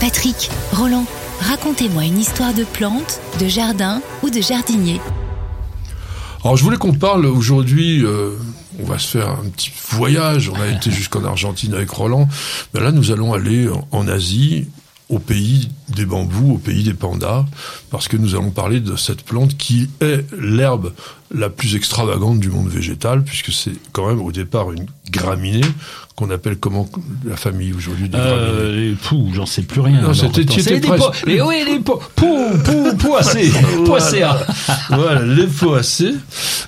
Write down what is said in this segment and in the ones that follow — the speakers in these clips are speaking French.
Patrick, Roland, racontez-moi une histoire de plante, de jardin ou de jardinier. Alors je voulais qu'on parle aujourd'hui, euh, on va se faire un petit voyage, on a été jusqu'en Argentine avec Roland, mais là nous allons aller en, en Asie, au pays des bambous, au pays des pandas, parce que nous allons parler de cette plante qui est l'herbe la plus extravagante du monde végétal, puisque c'est quand même au départ une graminée qu'on appelle comment la famille aujourd'hui des graminées Euh, les poux, j'en sais plus rien. Non, c'était- presque. po- Mais oui, les po- pou, pou, poissé, poissé. voilà, les poacées.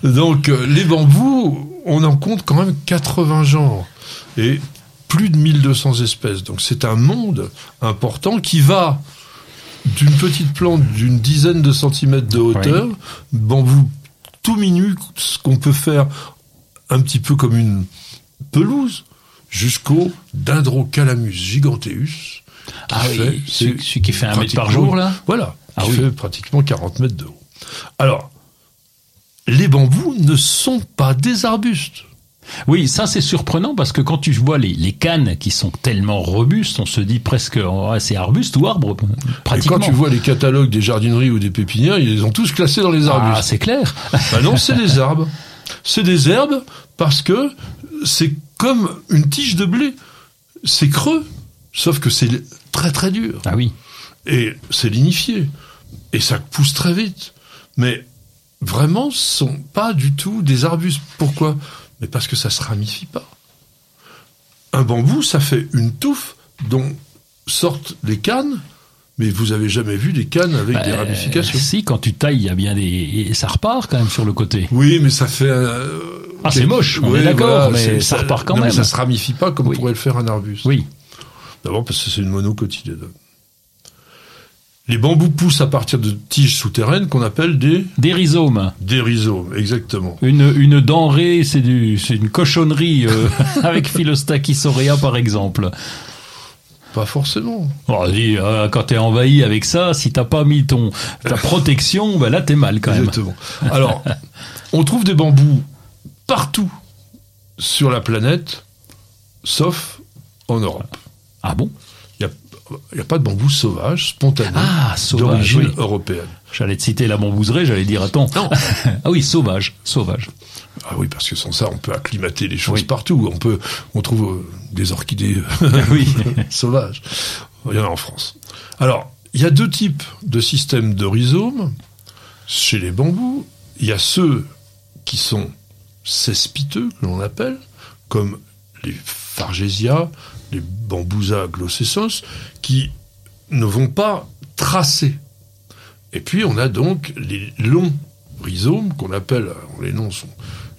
Donc, euh, les bambous, on en compte quand même 80 genres. Et plus de 1200 espèces. Donc, c'est un monde important qui va d'une petite plante d'une dizaine de centimètres de hauteur, bambou tout minu, ce qu'on peut faire un petit peu comme une pelouse, jusqu'au Dendrocalamus giganteus. qui Ah oui, celui, qui fait un mètre par jour, là Voilà, Ah qui oui. fait pratiquement 40 mètres de haut. Alors, les bambous ne sont pas des arbustes. Oui, ça c'est surprenant parce que quand tu vois les, les cannes qui sont tellement robustes, on se dit presque oh, c'est arbuste ou arbre, Et pratiquement. quand tu vois les catalogues des jardineries ou des pépinières, ils les ont tous classés dans les ah, arbustes. c'est clair. Bah non, c'est des arbres. C'est des herbes parce que c'est comme une tige de blé. C'est creux, sauf que c'est très très dur. Ah oui. Et c'est lignifié. Et ça pousse très vite. Mais vraiment, ce sont pas du tout des arbustes. Pourquoi? Mais parce que ça se ramifie pas. Un bambou, ça fait une touffe dont sortent les cannes, mais vous avez jamais vu des cannes avec des Euh, ramifications. Si, quand tu tailles, il y a bien des et ça repart quand même sur le côté. Oui, mais ça fait. euh, Ah, c'est moche, on Oui, est d'accord, voilà, mais ça repart quand non, mais même. ça se ramifie pas comme Oui. pourrait le faire un arbuste. Oui. D'abord parce que c'est une monocotylédone. Les bambous poussent à partir de tiges souterraines qu'on appelle des, Des rhizomes. des rhizomes, exactement. Une, une denrée, c'est du, c'est une cochonnerie euh, avec Philostachys aurea par exemple. Pas forcément. Oh, dis, euh, quand t'es envahi avec ça, si t'as pas mis ton ta protection, bah là t'es mal quand même. Exactement. Alors, on trouve des bambous partout sur la planète, sauf en Europe. Ah bon? Il n'y a, pas de bambou sauvage, spontané, Ah, sauvage, d'origine oui. européenne. J'allais te citer la bambouserie, j'allais dire attends. Non. ah oui, sauvage, sauvage. Ah oui, parce que sans ça, on peut acclimater les choses Oui. partout. On peut, on trouve euh, des orchidées sauvages. Il y en a en France. Alors, il y a deux types de systèmes de rhizomes chez les bambous. Il y a ceux qui sont cespiteux, que l'on appelle, comme les Fargesia, les Bambousa glossessos, qui ne vont pas tracer. Et puis, on a donc les longs rhizomes qu'on appelle, les noms sont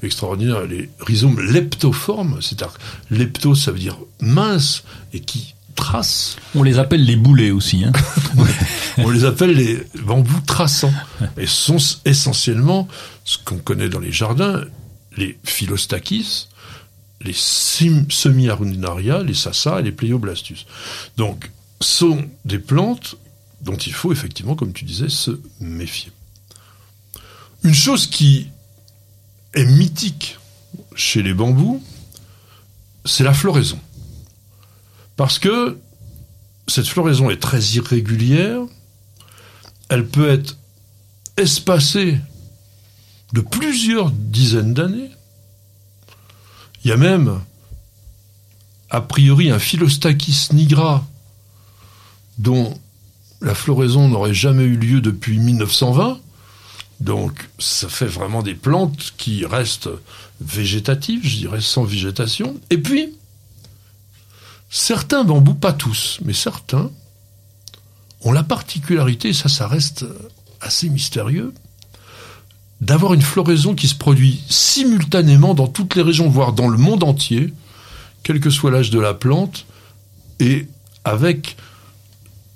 extraordinaires, les rhizomes leptoformes, c'est-à-dire lepto, ça veut dire mince, et qui tracent. On les appelle les boulets aussi. Hein. On les appelle les bambous traçants. Et ce sont essentiellement ce qu'on connaît dans les jardins, les philostachys, les semi-arunaria, les sassa et les pleioblastus. Donc, sont des plantes dont il faut effectivement, comme tu disais, se méfier. Une chose qui est mythique chez les bambous, c'est la floraison. Parce que cette floraison est très irrégulière, elle peut être espacée de plusieurs dizaines d'années. Il y a même, a priori, un Philostachys nigra dont la floraison n'aurait jamais eu lieu depuis 1920. Donc, ça fait vraiment des plantes qui restent végétatives, je dirais, sans végétation. Et puis, certains bambous, pas tous, mais certains, ont la particularité, ça, ça reste assez mystérieux, d'avoir une floraison qui se produit simultanément dans toutes les régions, voire dans le monde entier, quel que soit l'âge de la plante, et avec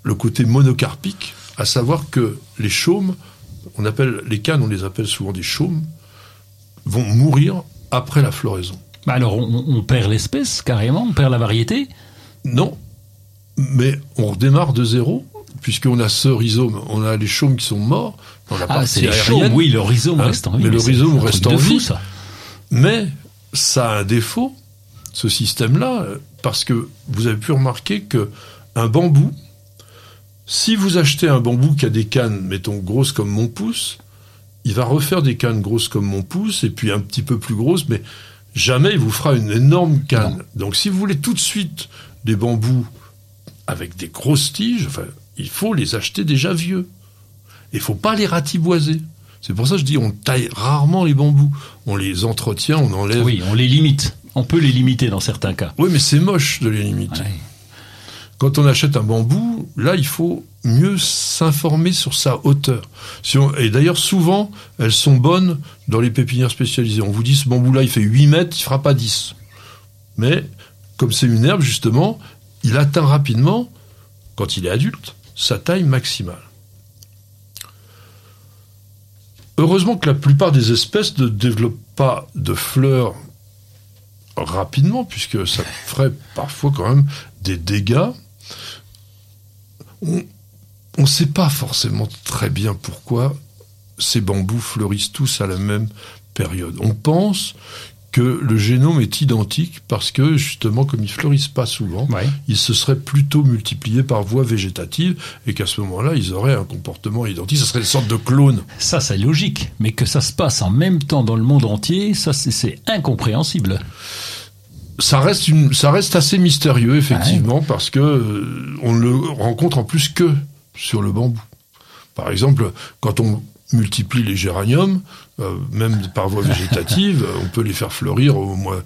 le côté monocarpique, à savoir que les chaumes, on appelle les cannes, on les appelle souvent des chaumes, vont mourir après la floraison. Bah alors on, on perd l'espèce carrément, on perd la variété. Non, mais on redémarre de zéro, puisqu'on a ce rhizome, on a les chaumes qui sont morts dans la Ah, partie c'est les aérienne, chaumes, oui, le rhizome Hein, reste en vie. mais le rhizome reste en fou, vie. ça. Mais ça a un défaut, ce système-là, parce que vous avez pu remarquer que un bambou Si vous achetez un bambou qui a des cannes, mettons, grosses comme mon pouce, il va refaire des cannes grosses comme mon pouce, et puis un petit peu plus grosses, mais jamais il vous fera une énorme canne. Donc si vous voulez tout de suite des bambous avec des grosses tiges, enfin, il faut les acheter déjà vieux. Il faut pas les ratiboiser. C'est pour ça que je dis on taille rarement les bambous. On les entretient, on enlève. Oui, on les limite. On peut les limiter dans certains cas. Oui, mais c'est moche de les limiter. Ouais. Quand on achète un bambou, là, il faut mieux s'informer sur sa hauteur. Si on- et d'ailleurs, souvent, elles sont bonnes dans les pépinières spécialisées. On vous dit, ce bambou-là, il fait 8 mètres, il fera pas 10. Mais, comme c'est une herbe, justement, il atteint rapidement, quand il est adulte, sa taille maximale. Heureusement que la plupart des espèces ne développent pas de fleurs rapidement, puisque ça ferait parfois quand même des dégâts. On ne sait pas forcément très bien pourquoi ces bambous fleurissent tous à la même période. On pense que le génome est identique parce que justement, comme ils fleurissent pas souvent, Ouais. ils se seraient plutôt multipliés par voie végétative et qu'à ce moment-là, ils auraient un comportement identique. Ce serait une sorte de clone. Ça, c'est logique. Mais que ça se passe en même temps dans le monde entier, ça, c'est- incompréhensible. ça reste une, ça reste assez mystérieux effectivement parce que euh, on ne le rencontre en plus que sur le bambou. Par exemple, quand on multiplie les géraniums, euh, même par voie végétative, on peut les faire fleurir au moins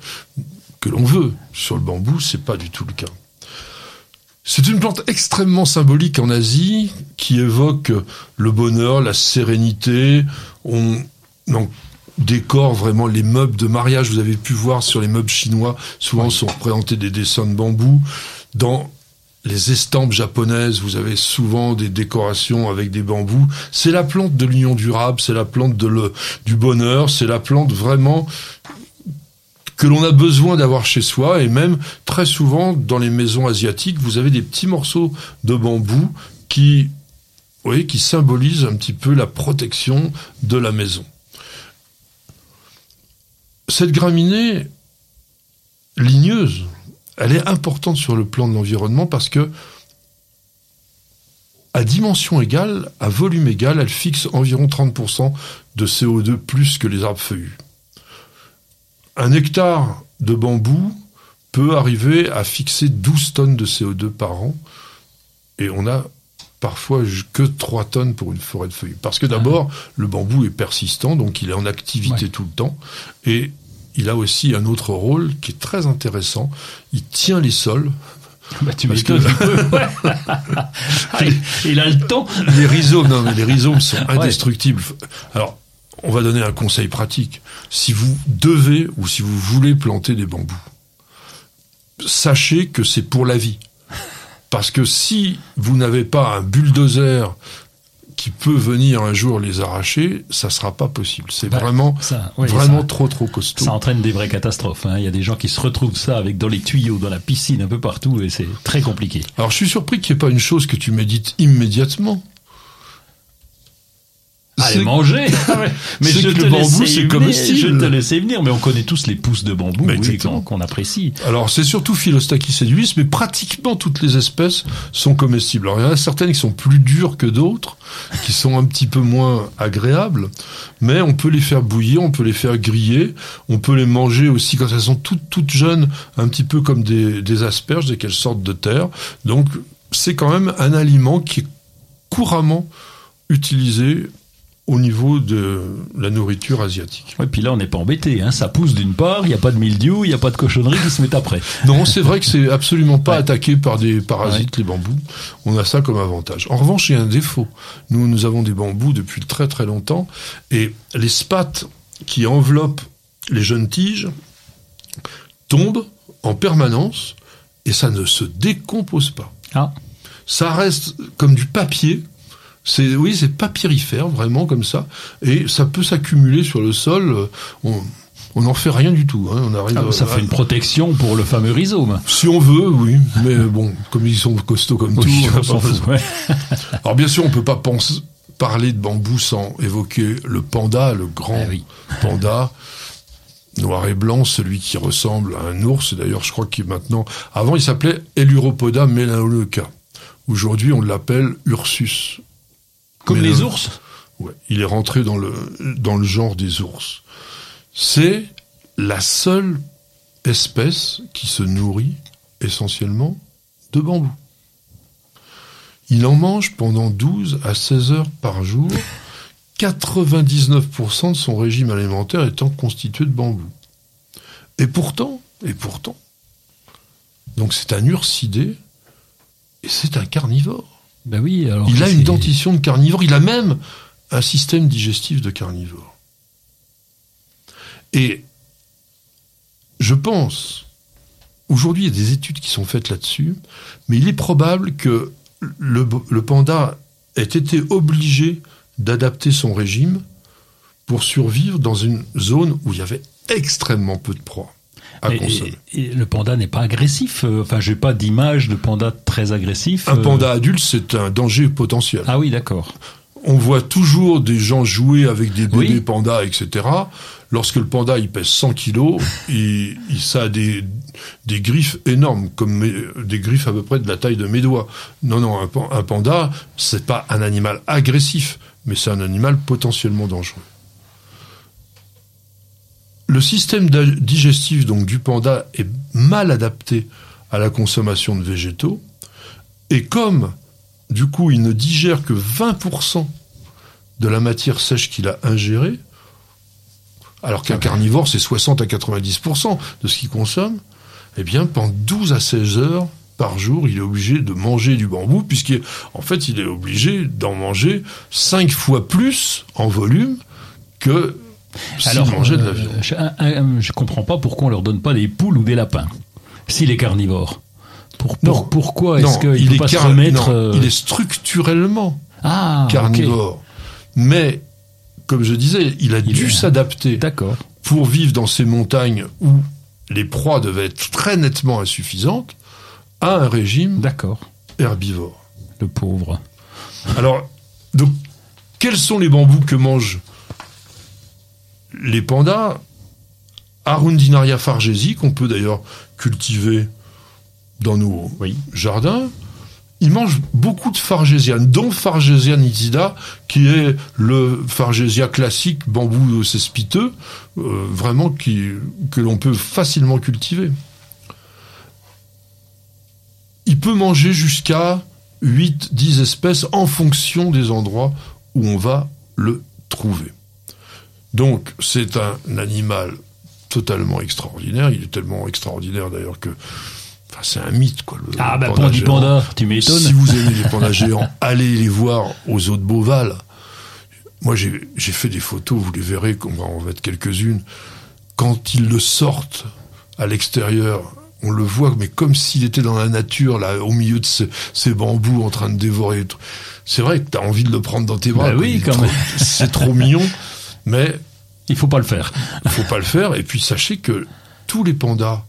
que l'on veut. Sur le bambou, c'est pas du tout le cas. C'est une plante extrêmement symbolique en Asie qui évoque le bonheur, la sérénité. On décore vraiment les meubles de mariage. Vous avez pu voir sur les meubles chinois, souvent sont représentés des dessins de bambou. Dans les estampes japonaises, vous avez souvent des décorations avec des bambous. C'est la plante de l'union durable, c'est la plante du bonheur, c'est la plante vraiment que l'on a besoin d'avoir chez soi et même très souvent dans les maisons asiatiques, vous avez des petits morceaux de bambou qui, oui, qui symbolisent un petit peu la protection de la maison. Cette graminée ligneuse, elle est importante sur le plan de l'environnement parce que à dimension égale, à volume égal, elle fixe environ 30% de CO2 plus que les arbres feuillus. Un hectare de bambou peut arriver à fixer 12 tonnes de CO2 par an et on a parfois que 3 tonnes pour une forêt de feuillus. Parce que d'abord, le bambou est persistant, donc il est en activité Ouais. tout le temps et il a aussi un autre rôle qui est très intéressant. Il tient les sols. Bah, tu Parce. Ouais. Ah, il- il a le temps. Les rhizomes, non, mais les rhizomes sont indestructibles. Alors, on va donner un conseil pratique. Si vous devez ou si vous voulez planter des bambous, sachez que c'est pour la vie. Parce que si vous n'avez pas un bulldozer qui peut venir un jour les arracher, ça sera pas possible. C'est Bah, vraiment, ça, vraiment ça- trop trop costaud. Ça entraîne des vraies catastrophes. hein. Il y a des gens qui se retrouvent ça avec dans les tuyaux, dans la piscine, un peu partout, et c'est très compliqué. Alors je suis surpris qu'il n'y ait pas une chose que tu médites immédiatement. Allez, manger Mais c'est je que le bambou, c'est comestible. Je te laissais venir, mais on connaît tous les pousses de bambou Mais oui, qu'on apprécie. Alors c'est surtout Philostachys edulis, mais pratiquement toutes les espèces sont comestibles. Alors il y en a certaines qui sont plus dures que d'autres, qui sont un petit peu moins agréables, mais on peut les faire bouillir, on peut les faire griller, on peut les manger aussi quand elles sont toutes toutes jeunes, un petit peu comme des, des asperges dès qu'elles sortent de terre. Donc c'est quand même un aliment qui est couramment utilisé au niveau de la nourriture asiatique. Et puis là, on n'est pas embêté. Hein. Ça pousse d'une part, il n'y a pas de mildiou, il n'y a pas de cochonnerie qui se met après. Non, c'est vrai que c'est absolument pas Ouais. attaqué par des parasites, les bambous. On a ça comme avantage. En revanche, il y a un défaut. Nous, nous avons des bambous depuis très très longtemps, et les spates qui enveloppent les jeunes tiges tombent en permanence, et ça ne se décompose pas. Ah, Ça reste comme du papier. C'est oui, c'est papyrifère vraiment comme ça, et ça peut s'accumuler sur le sol. On on n'en fait rien du tout. Hein. On arrive. Ah, ça à- fait une protection pour le fameux rhizome. si on veut, oui, mais bon, comme ils sont costauds comme Oui, tout, on fout. ouais. Alors bien sûr, on peut pas penser, parler de bambou sans évoquer le panda, le grand Ah oui. panda, noir et blanc, celui qui ressemble à un ours. D'ailleurs, je crois qu'il est maintenant... Avant, il s'appelait Eluropoda melaleuca. Aujourd'hui, on l'appelle Ursus. Comme Mais les le- ours Ouais, il est rentré dans le, dans le genre des ours. C'est la seule espèce qui se nourrit essentiellement de bambou. Il en mange pendant 12 à 16 heures par jour, 99% de son régime alimentaire étant constitué de bambou. Et pourtant, et pourtant, donc c'est un ursidé et c'est un carnivore. Ben oui, alors. Il a une dentition de carnivore, il a même un système digestif de carnivore. Et je pense, aujourd'hui il y a des études qui sont faites là-dessus, mais il est probable que le, le panda ait été obligé d'adapter son régime pour survivre dans une zone où il y avait extrêmement peu de proies à Et- consommer. et- et le panda n'est pas agressif. euh, Enfin, j'ai pas d'image de panda très agressif. Un euh. panda adulte, c'est un danger potentiel. Ah oui, d'accord. On voit toujours des gens jouer avec des bébés Oui. pandas, etc. Lorsque le panda il pèse 100 kilos, il, ça a des, des griffes énormes, comme mes- des griffes à peu près de la taille de mes doigts. Non, non, un panda, c'est pas un animal agressif, mais c'est un animal potentiellement dangereux. Le système digestif donc du panda est mal adapté à la consommation de végétaux, et comme du coup, il ne digère que 20% de la matière sèche qu'il a ingérée, alors qu'un carnivore, c'est 60 à 90% de ce qu'il consomme. Eh bien, pendant 12 à 16 heures par jour, il est obligé de manger du bambou, puisqu'en fait, il est obligé d'en manger 5 fois plus en volume que la euh, je, un- un- je comprends pas pourquoi on leur donne pas des poules ou des lapins. S'il est carnivore. Pour, pour- Non. pourquoi est-ce qu'il il peut est pas se car- remettre non, euh, il est structurellement Ah, carnivore. Mais, comme je disais, il a Il dû est- s'adapter pour vivre dans ces montagnes où les proies devaient être très nettement insuffisantes à un régime herbivore. Le pauvre. Alors, donc, quels sont les bambous que mangent les pandas Arundinaria fargesi, qu'on peut d'ailleurs cultiver dans nos Oui. jardins. Ils mangent beaucoup de fargésiane, dont Fargesia nitida, qui est le Fargesia classique, bambou cespiteux, euh, vraiment qui, que l'on peut facilement cultiver. Il peut manger jusqu'à 8-10 espèces en fonction des endroits où on va le trouver. Donc, c'est un animal totalement extraordinaire. Il est tellement extraordinaire d'ailleurs que enfin, c'est un mythe. Quoi, le Ah, bah, panda géant. Panda, tu m'étonnes. Si vous aimez les pandas géants, allez les voir aux eaux de Beauval. Moi, j'ai fait des photos, vous les verrez, on va en mettre quelques-unes. Quand ils le sortent à l'extérieur, on le voit, mais comme s'il était dans la nature, là, au milieu de ces, ces bambous, en train de dévorer. C'est vrai que t'as envie de le prendre dans tes bras. Bah oui, quand même. C'est trop mignon, mais Il faut pas le faire. il faut pas le faire. Et puis sachez que tous les pandas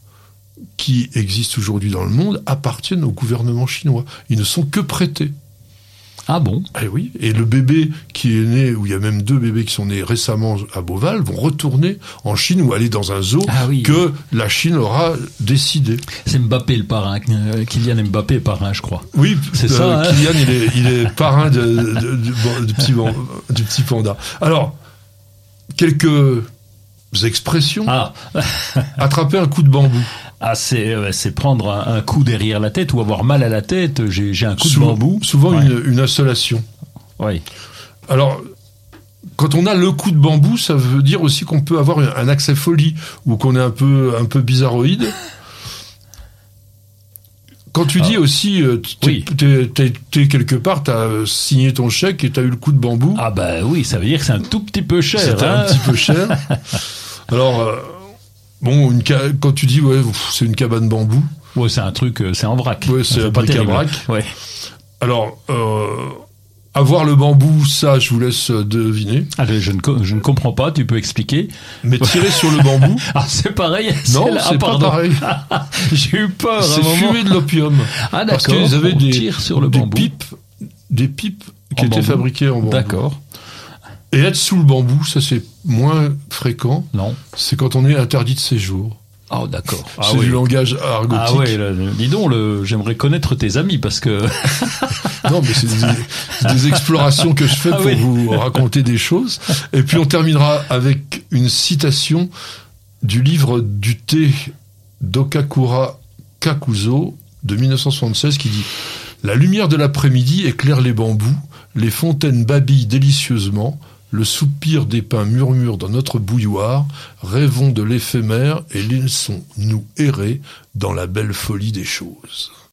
qui existent aujourd'hui dans le monde appartiennent au gouvernement chinois. Ils ne sont que prêtés. Ah bon? Eh oui, et le bébé qui est né, où il y a même deux bébés qui sont nés récemment à Beauval, vont retourner en Chine ou aller dans un zoo Ah oui. que la Chine aura décidé. C'est Mbappé le parrain. euh, Kylian Mbappé parrain, je crois. Oui, C'est euh, ça, hein? Kylian, il est, il est parrain de, de- du, bon, du petit, ban- du petit panda. Alors, quelques expressions. Ah, Attraper un coup de bambou. ah c'est euh, c'est prendre un, un coup derrière la tête ou avoir mal à la tête. J'ai j'ai un coup Sou- de bambou. Souvent Ouais. une, une insolation. Oui. Alors, quand on a le coup de bambou, ça veut dire aussi qu'on peut avoir un accès folie ou qu'on est un peu un peu bizarroïde. Quand tu dis aussi, euh, t'es Oui. quelque part, t'as signé ton chèque et t'as eu le coup de bambou, Ah bah oui, ça veut dire que c'est un tout petit peu cher. hein. un petit peu cher. Alors, euh, bon, une ca- quand tu dis, ouais, c'est une cabane bambou, Ouais, c'est un truc, euh, c'est en vrac. Ouais, c'est un pas terrible. bric-à-brac. Ouais. alors, euh, avoir le bambou, ça, je vous laisse euh, deviner. Ah, je, ne, je ne comprends pas, tu peux expliquer. Mais tirer sur le bambou, Ah, c'est pareil. non, là- ah, c'est pas pareil. J'ai eu peur C'est fumer de l'opium. Ah Parce d'accord. qu'ils avaient on des, tire sur le des bambou. pipes, des pipes qui En étaient bambou. fabriquées en bambou. D'accord. Et être sous le bambou, ça c'est moins fréquent. Non. C'est quand on est interdit de séjour. Ah d'accord. Ah, c'est oui. du langage argotique. Ah ouais, là, dis donc, j'aimerais connaître tes amis parce que Non, mais c'est des, explorations que je fais Ah pour oui. vous raconter des choses. Et puis on terminera avec une citation du livre du thé d'Okakura Kakuzo de 1976 qui dit La lumière de l'après-midi éclaire les bambous, les fontaines babillent délicieusement, le soupir des pins murmure dans notre bouilloire, rêvons de l'éphémère et laissons-nous errer dans la belle folie des choses.